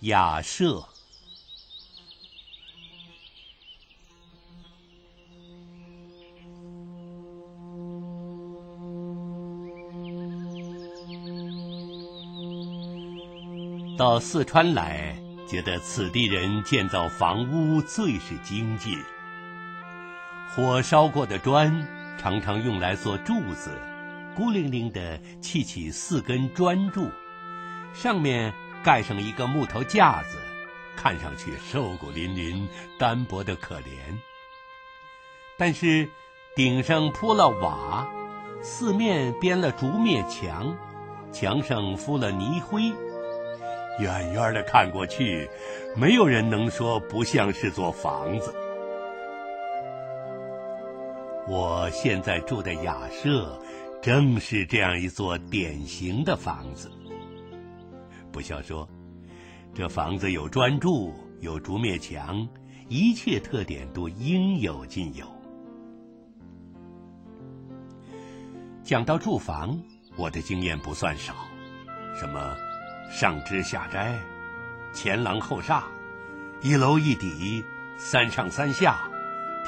雅舍。到四川来，觉得此地人建造房屋最是精进。火烧过的砖常常用来做柱子，孤零零的砌起四根砖柱，上面盖上一个木头架子，看上去瘦骨嶙峋、单薄的可怜。但是顶上铺了瓦，四面编了竹篾墙，墙上敷了泥灰。远远的看过去，没有人能说不像是座房子。我现在住的雅舍，正是这样一座典型的房子。不消说，这房子有砖柱，有竹篾墙，一切特点都应有尽有。讲到住房，我的经验不算少，什么？上枝下斋，前廊后厦，一楼一底，三上三下，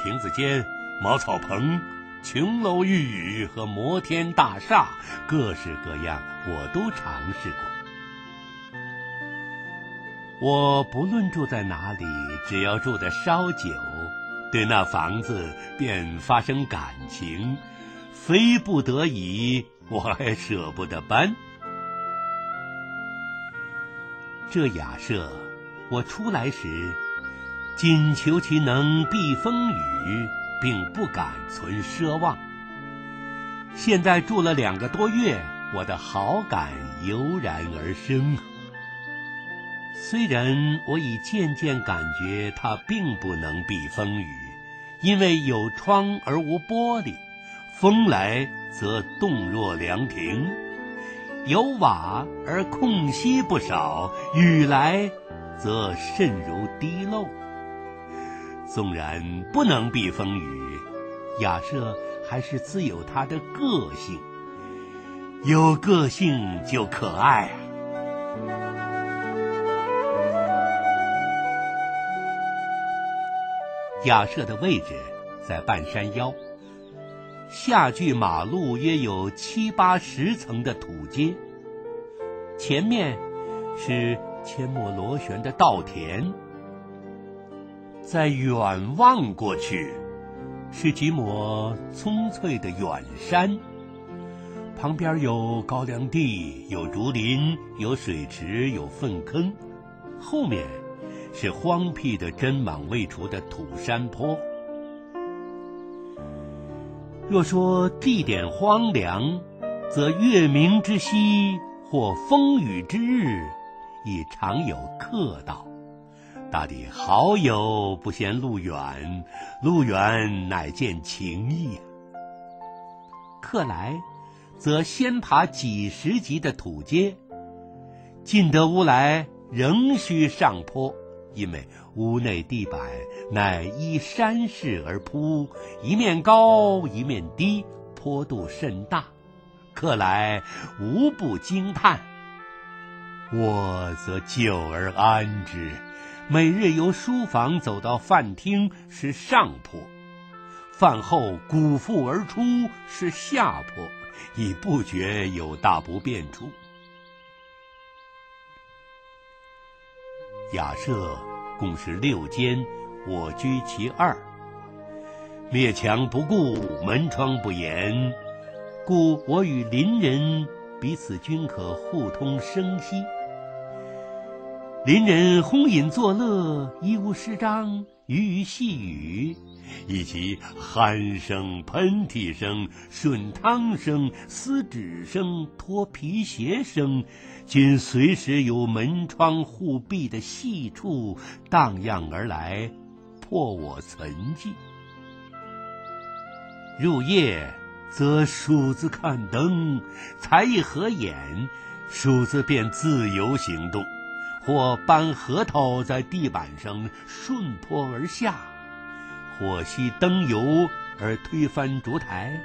亭子间，茅草棚，琼楼玉宇和摩天大厦，各式各样，我都尝试过。我不论住在哪里，只要住的稍久，对那房子便发生感情，非不得已，我还舍不得搬。这雅舍，我出来时，仅求其能避风雨，并不敢存奢望。现在住了两个多月，我的好感油然而生。虽然我已渐渐感觉它并不能避风雨，因为有窗而无玻璃，风来则动若凉亭。有瓦而空隙不少，雨来则渗如滴漏。纵然不能避风雨，雅舍还是自有它的个性。有个性就可爱。雅舍的位置在半山腰。下距马路约有七八十层的土阶，前面是阡陌螺旋的稻田，在远望过去，是几抹葱翠的远山，旁边有高粱地，有竹林，有水池，有粪坑，后面是荒僻的针网未除的土山坡。若说地点荒凉，则月明之夕或风雨之日，亦常有客到。大抵好友不嫌路远，路远乃见情谊。客来，则先爬几十级的土阶，进得屋来，仍需上坡。因为屋内地板乃依山势而铺，一面高一面低，坡度甚大，客来无不惊叹。我则久而安之，每日由书房走到饭厅是上坡，饭后鼓腹而出是下坡，已不觉有大不便处。雅舍共是六间，我居其二。灭墙不顾，门窗不严，故我与邻人彼此均可互通声息。邻人轰饮作乐，一无诗章，鱼鱼细语。以及鼾声、喷嚏声、吮汤声、撕纸声、脱皮鞋声，均随时由门窗互闭的细处荡漾而来，破我沉寂。入夜，则鼠子看灯，才一合眼，鼠子便自由行动，或搬核桃在地板上顺坡而下。或熄灯油而推翻烛台，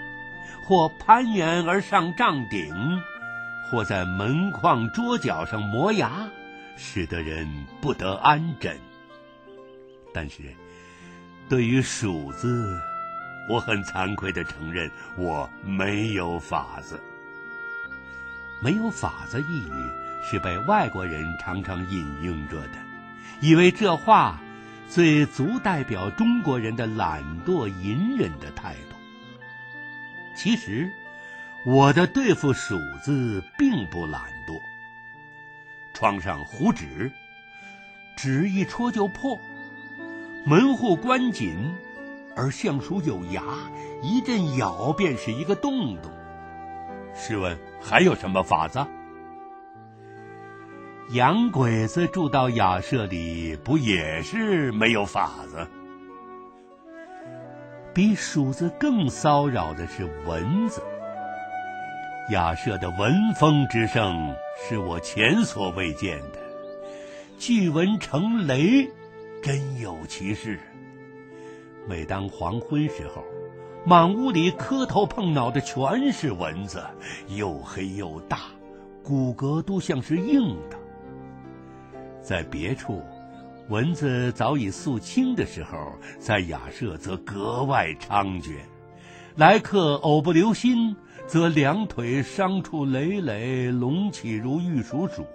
或攀援而上帐顶，或在门框桌角上磨牙，使得人不得安枕。但是，对于鼠子，我很惭愧的承认，我没有法子。没有法子一语是被外国人常常引用着的，以为这话最足代表中国人的懒惰隐忍的态度。其实，我的对付鼠子并不懒惰。窗上糊纸，纸一戳就破；门户关紧，而橡鼠有牙，一阵咬便是一个洞洞。试问还有什么法子？洋鬼子住到雅舍里，不也是没有法子？比鼠子更骚扰的是蚊子。雅舍的蚊风之盛。是我前所未见的，巨蚊成雷，真有其事。每当黄昏时候，满屋里磕头碰脑的全是蚊子，又黑又大，骨骼都像是硬的。在别处，蚊子早已肃清的时候，在雅舍则格外猖獗，来客偶不留心。则两腿伤处累累，隆起如玉鼠鼠。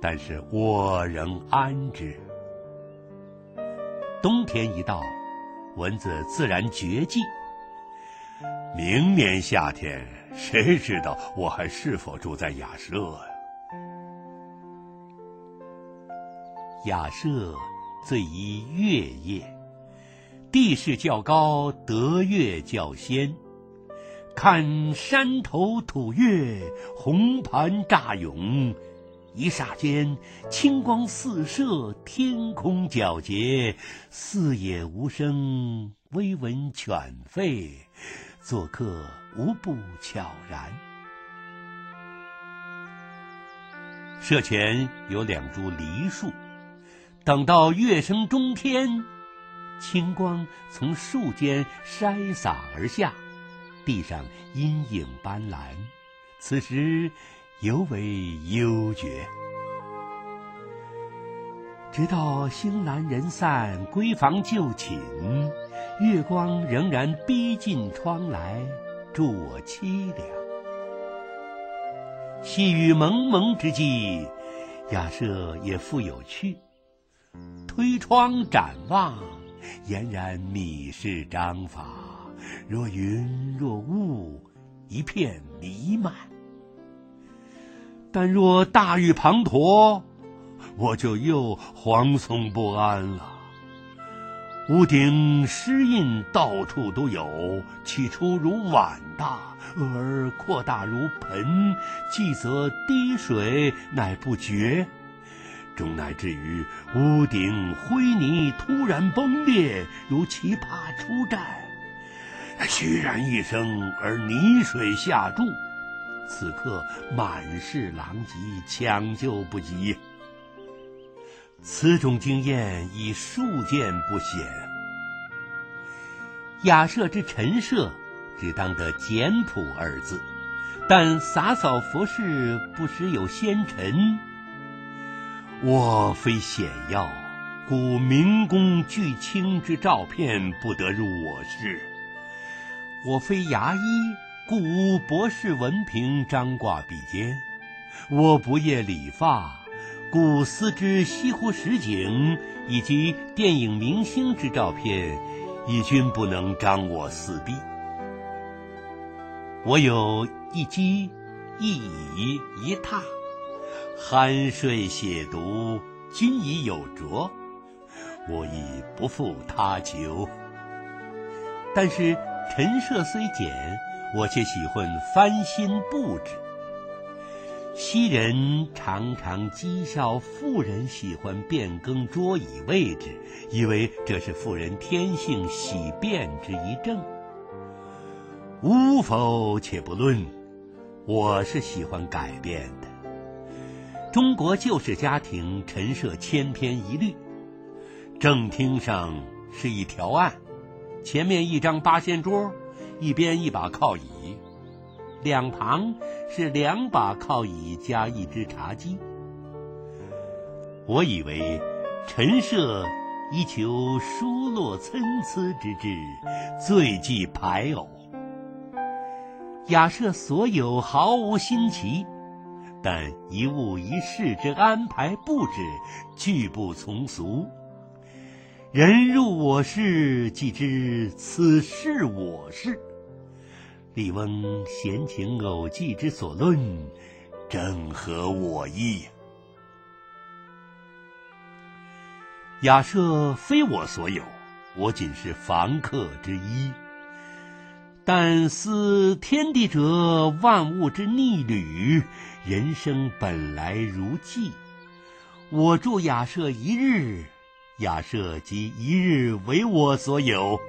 但是我仍安之。冬天一到，蚊子自然绝迹。明年夏天，谁知道我还是否住在雅舍呀？雅舍最宜月夜，地势较高，得月较先。看山头吐月，红盘乍涌，一霎间清光四射，天空皎洁，四野无声，微闻犬吠，作客无不悄然。舍前有两株梨树，等到月升中天，清光从树间筛洒而下。地上阴影斑斓，此时尤为幽绝。直到星阑人散，闺房就寝，月光仍然逼近窗来，助我凄凉。细雨蒙蒙之际，雅舍也复有趣。推窗展望，俨然米氏章法。若云若雾，一片弥漫；但若大雨滂沱，我就又惶悚不安了。屋顶湿印到处都有，起初如碗大，而扩大如盆，继则滴水乃不绝，终乃至于屋顶灰泥突然崩裂，如奇葩出战。虚然一声，而泥水下注，此刻满是狼藉，抢救不及。此种经验已数见不鲜。雅舍之陈设，只当得简朴二字，但洒扫佛事，不时有仙尘。我非显要，故明公巨卿之照片，不得入我室。我非牙医，故无博士文凭张挂笔尖；我不业理发，故思之西湖十景以及电影明星之照片，亦均不能张我四壁。我有一机、一椅、一榻，酣睡写读均已有着，我亦不负他求。但是。陈设虽简，我却喜欢翻新布置。昔人常常讥笑妇人喜欢变更桌椅位置，以为这是妇人天性喜变之一症。无否且不论，我是喜欢改变的。中国旧式家庭陈设千篇一律，正厅上是一条案。前面一张八仙桌，一边一把靠椅，两旁是两把靠椅加一只茶几。我以为陈设以求疏落参差之志，最忌排偶。雅舍所有毫无新奇，但一物一事之安排布置，俱不从俗。人入我室，即知此是我室。李翁闲情偶寄之所论，正合我意。雅舍非我所有，我仅是房客之一。但思天地者，万物之逆旅，人生本来如寄。我住雅舍一日，雅舍即一日为我所有。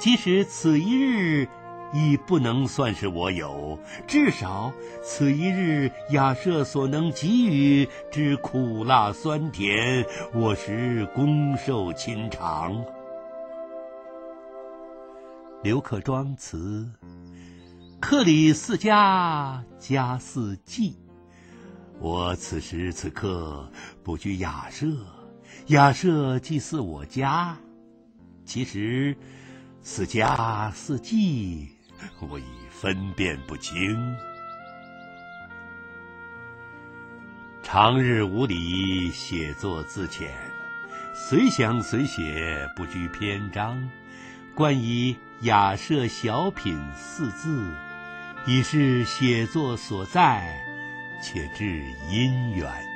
即使此一日亦不能算是我有，至少此一日雅舍所能给予之苦辣酸甜，我实公受亲尝。刘克庄词：客里似家，家似寄。我此时此刻不居雅舍，雅舍即似我家。其实似家似寄，我已分辨不清。长日无理，写作自遣，随想随写，不拘篇章。冠以雅舍小品四字，已是写作所在，且至因缘。